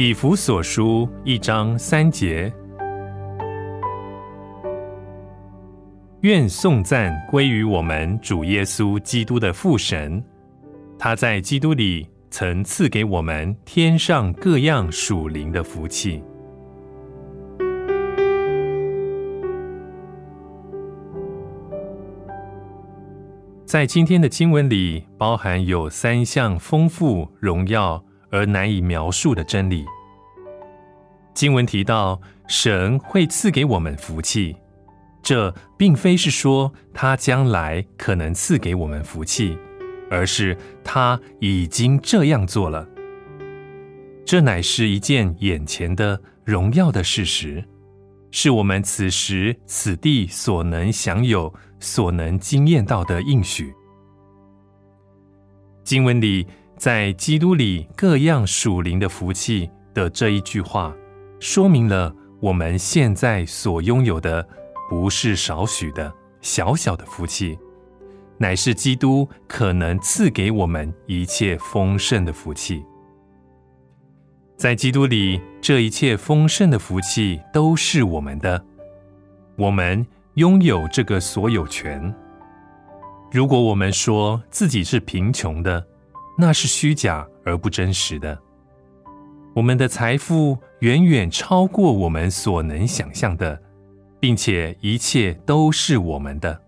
以弗所书一章三节，愿颂赞归于我们主耶稣基督的父神，他在基督里曾赐给我们天上各样属灵的福气。在今天的经文里，包含有三项丰富荣耀。而难以描述的真理。经文提到，神会赐给我们福气，这并非是说他将来可能赐给我们福气，而是他已经这样做了。这乃是一件眼前的荣耀的事实，是我们此时此地所能享有、所能经验到的应许。经文里。在基督里各样属灵的福气的这一句话，说明了我们现在所拥有的不是少许的小小的福气，乃是基督可能赐给我们一切丰盛的福气。在基督里，这一切丰盛的福气都是我们的，我们拥有这个所有权。如果我们说自己是贫穷的，那是虚假而不真实的。我们的财富远远超过我们所能想象的，并且一切都是我们的。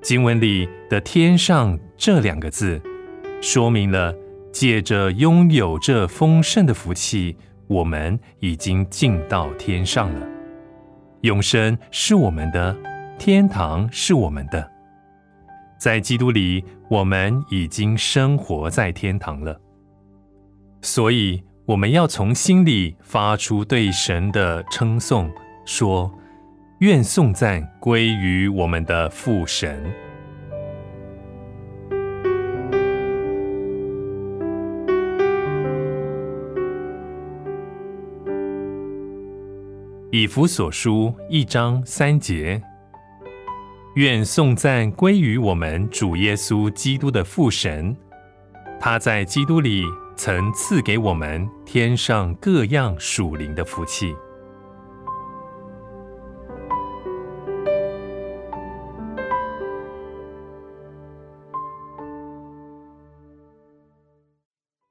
经文里的“天上”这两个字，说明了借着拥有这丰盛的福气，我们已经进到天上了。永生是我们的，天堂是我们的。在基督里，我们已经生活在天堂了。所以，我们要从心里发出对神的称颂，说：“愿颂赞归于我们的父神。”以弗所书一章三节。愿颂赞归于我们主耶稣基督的父神，他在基督里曾赐给我们天上各样属灵的福气。